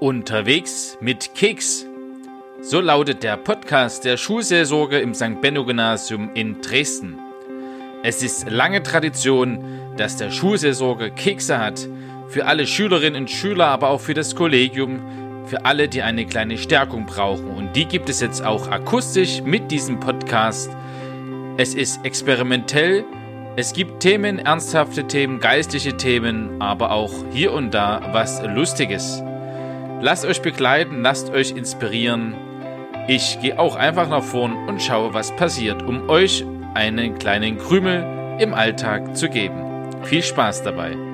Unterwegs mit Keks. So lautet der Podcast der Schulseelsorge im St. Benno Gymnasium in Dresden. Es ist lange Tradition, dass der Schulseelsorge Kekse hat, für alle Schülerinnen und Schüler, aber auch für das Kollegium, für alle, die eine kleine Stärkung brauchen. Und die gibt es jetzt auch akustisch mit diesem Podcast. Es ist experimentell, es gibt Themen, ernsthafte Themen, geistliche Themen, aber auch hier und da was Lustiges. Lasst euch begleiten, lasst euch inspirieren. Ich gehe auch einfach nach vorn und schaue, was passiert, um euch einen kleinen Krümel im Alltag zu geben. Viel Spaß dabei.